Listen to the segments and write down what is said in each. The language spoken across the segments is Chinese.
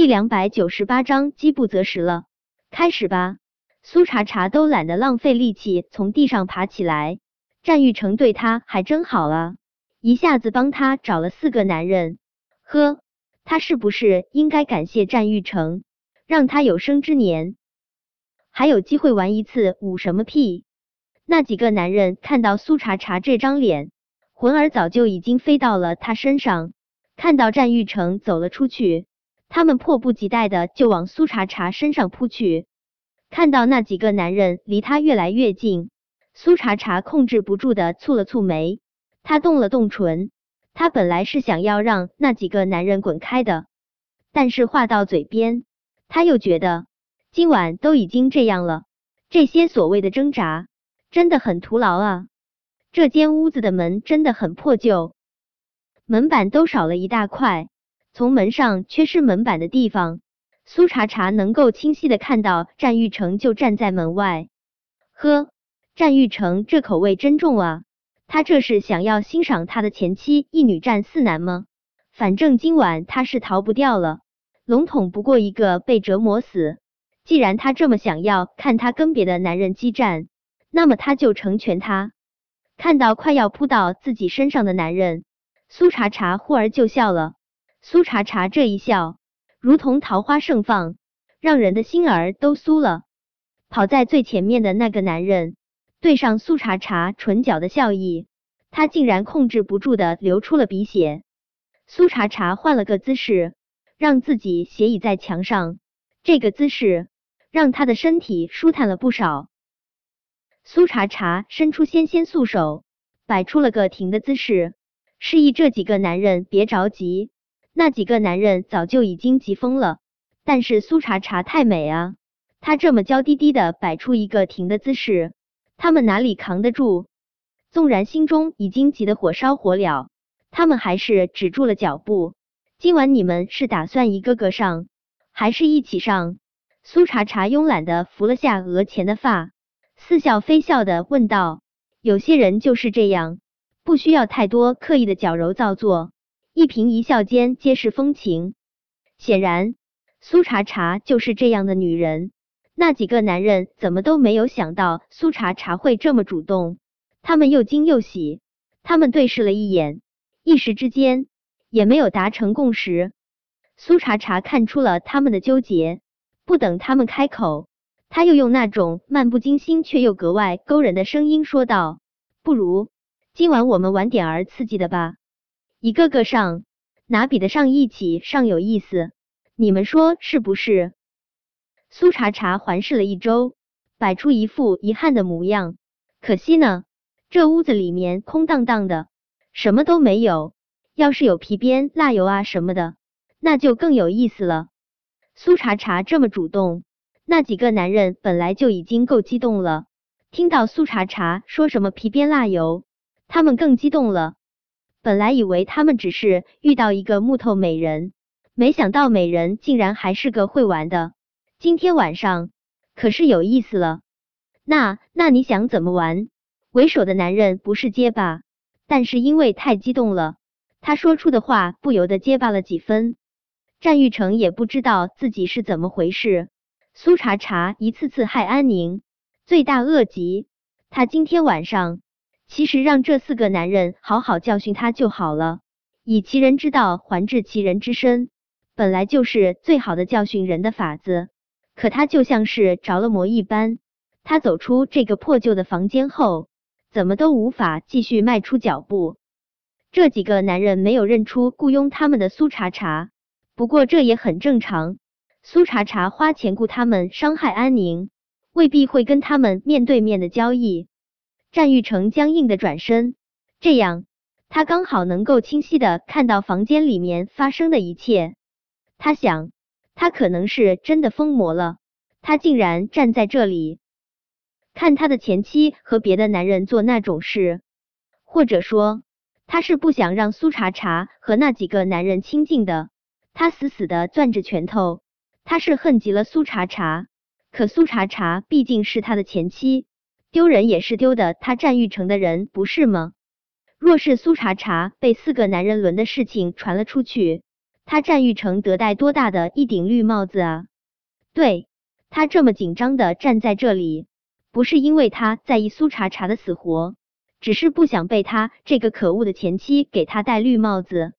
第两百九十八章饥不择食了，开始吧。苏茶茶都懒得浪费力气从地上爬起来，战玉成对他还真好啊，一下子帮他找了四个男人。呵，他是不是应该感谢战玉成，让他有生之年还有机会玩一次舞什么屁？那几个男人看到苏茶茶这张脸，魂儿早就已经飞到了他身上。看到战玉成走了出去。他们迫不及待的就往苏茶茶身上扑去，看到那几个男人离他越来越近，苏茶茶控制不住的蹙了蹙眉，他动了动唇，他本来是想要让那几个男人滚开的，但是话到嘴边，他又觉得今晚都已经这样了，这些所谓的挣扎真的很徒劳啊！这间屋子的门真的很破旧，门板都少了一大块。从门上缺失门板的地方，苏茶茶能够清晰的看到战玉成就站在门外。呵，战玉成这口味真重啊！他这是想要欣赏他的前妻一女战四男吗？反正今晚他是逃不掉了。笼统不过一个被折磨死。既然他这么想要看他跟别的男人激战，那么他就成全他。看到快要扑到自己身上的男人，苏茶茶忽而就笑了。苏茶茶这一笑，如同桃花盛放，让人的心儿都酥了。跑在最前面的那个男人，对上苏茶茶唇角的笑意，他竟然控制不住的流出了鼻血。苏茶茶换了个姿势，让自己斜倚在墙上，这个姿势让他的身体舒坦了不少。苏茶茶伸出纤纤素手，摆出了个停的姿势，示意这几个男人别着急。那几个男人早就已经急疯了，但是苏茶茶太美啊，她这么娇滴滴的摆出一个停的姿势，他们哪里扛得住？纵然心中已经急得火烧火燎，他们还是止住了脚步。今晚你们是打算一个个上，还是一起上？苏茶茶慵懒的扶了下额前的发，似笑非笑的问道：“有些人就是这样，不需要太多刻意的矫揉造作。”一颦一笑间皆是风情，显然苏茶茶就是这样的女人。那几个男人怎么都没有想到苏茶茶会这么主动，他们又惊又喜。他们对视了一眼，一时之间也没有达成共识。苏茶茶看出了他们的纠结，不等他们开口，他又用那种漫不经心却又格外勾人的声音说道：“不如今晚我们玩点儿刺激的吧。”一个个上，哪比得上一起上有意思？你们说是不是？苏茶茶环视了一周，摆出一副遗憾的模样。可惜呢，这屋子里面空荡荡的，什么都没有。要是有皮鞭、蜡油啊什么的，那就更有意思了。苏茶茶这么主动，那几个男人本来就已经够激动了，听到苏茶茶说什么皮鞭、蜡油，他们更激动了。本来以为他们只是遇到一个木头美人，没想到美人竟然还是个会玩的。今天晚上可是有意思了。那那你想怎么玩？为首的男人不是结巴，但是因为太激动了，他说出的话不由得结巴了几分。战玉成也不知道自己是怎么回事。苏茶茶一次次害安宁，罪大恶极。他今天晚上。其实让这四个男人好好教训他就好了。以其人之道还治其人之身，本来就是最好的教训人的法子。可他就像是着了魔一般，他走出这个破旧的房间后，怎么都无法继续迈出脚步。这几个男人没有认出雇佣他们的苏茶茶，不过这也很正常。苏茶茶花钱雇他们伤害安宁，未必会跟他们面对面的交易。战玉成僵硬的转身，这样他刚好能够清晰的看到房间里面发生的一切。他想，他可能是真的疯魔了，他竟然站在这里看他的前妻和别的男人做那种事，或者说他是不想让苏茶茶和那几个男人亲近的。他死死的攥着拳头，他是恨极了苏茶茶，可苏茶茶毕竟是他的前妻。丢人也是丢的，他战玉成的人不是吗？若是苏茶茶被四个男人轮的事情传了出去，他战玉成得戴多大的一顶绿帽子啊！对他这么紧张的站在这里，不是因为他在意苏茶茶的死活，只是不想被他这个可恶的前妻给他戴绿帽子。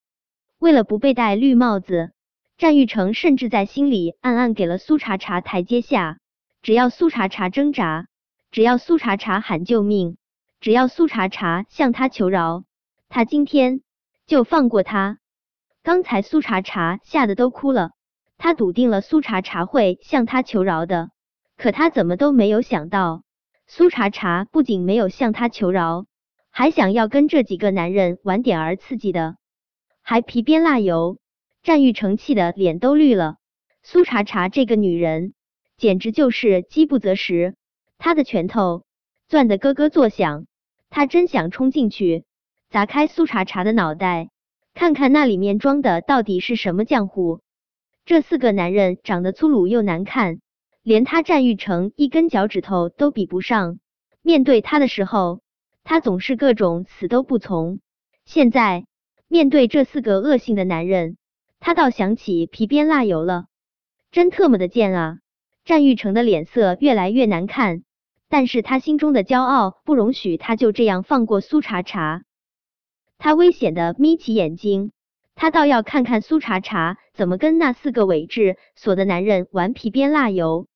为了不被戴绿帽子，战玉成甚至在心里暗暗给了苏茶茶台阶下。只要苏茶茶挣扎，只要苏茶茶喊救命，只要苏茶茶向他求饶，他今天就放过他。刚才苏茶茶吓得都哭了，他笃定了苏茶茶会向他求饶的，可他怎么都没有想到，苏茶茶不仅没有向他求饶，还想要跟这几个男人玩点儿刺激的，还皮鞭蜡油。战玉成气的脸都绿了，苏茶茶这个女人简直就是饥不择食，他的拳头攥得咯咯作响，他真想冲进去砸开苏茶茶的脑袋。看看那里面装的到底是什么浆糊？这四个男人长得粗鲁又难看，连他战玉成一根脚趾头都比不上。面对他的时候，他总是各种死都不从。现在面对这四个恶性的男人，他倒想起皮鞭蜡油了，真特么的贱啊！战玉成的脸色越来越难看，但是他心中的骄傲不容许他就这样放过苏茶茶。他危险的眯起眼睛，他倒要看看苏茶茶怎么跟那四个伪质所的男人玩皮鞭蜡油。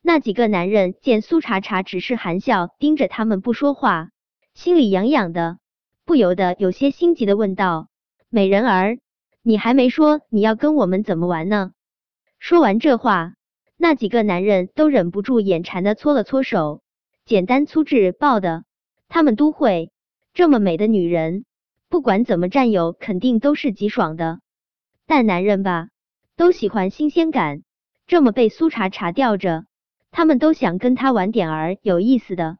那几个男人见苏茶茶只是含笑盯着他们不说话，心里痒痒的，不由得有些心急的问道：“美人儿，你还没说你要跟我们怎么玩呢？”说完这话，那几个男人都忍不住眼馋的搓了搓手，简单粗制暴的，他们都会这么美的女人。不管怎么占有，肯定都是极爽的。但男人吧，都喜欢新鲜感。这么被苏茶茶吊着，他们都想跟他玩点儿有意思的。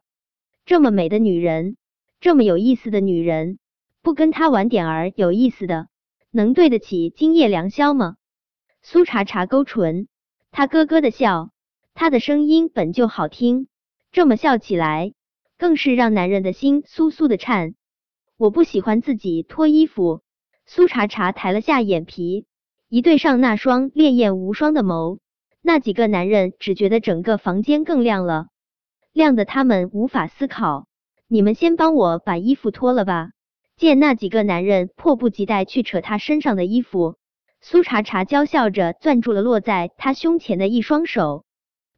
这么美的女人，这么有意思的女人，不跟他玩点儿有意思的，能对得起今夜良宵吗？苏茶茶勾唇，他咯咯的笑，他的声音本就好听，这么笑起来，更是让男人的心酥酥的颤。我不喜欢自己脱衣服。苏茶茶抬了下眼皮，一对上那双烈焰无双的眸，那几个男人只觉得整个房间更亮了，亮的他们无法思考。你们先帮我把衣服脱了吧。见那几个男人迫不及待去扯他身上的衣服，苏茶茶娇笑着攥住了落在他胸前的一双手。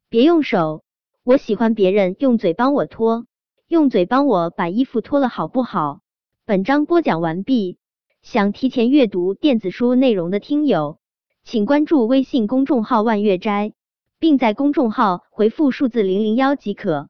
别用手，我喜欢别人用嘴帮我脱，用嘴帮我把衣服脱了，好不好？本章播讲完毕，想提前阅读电子书内容的听友，请关注微信公众号“万月斋”，并在公众号回复数字零零幺即可。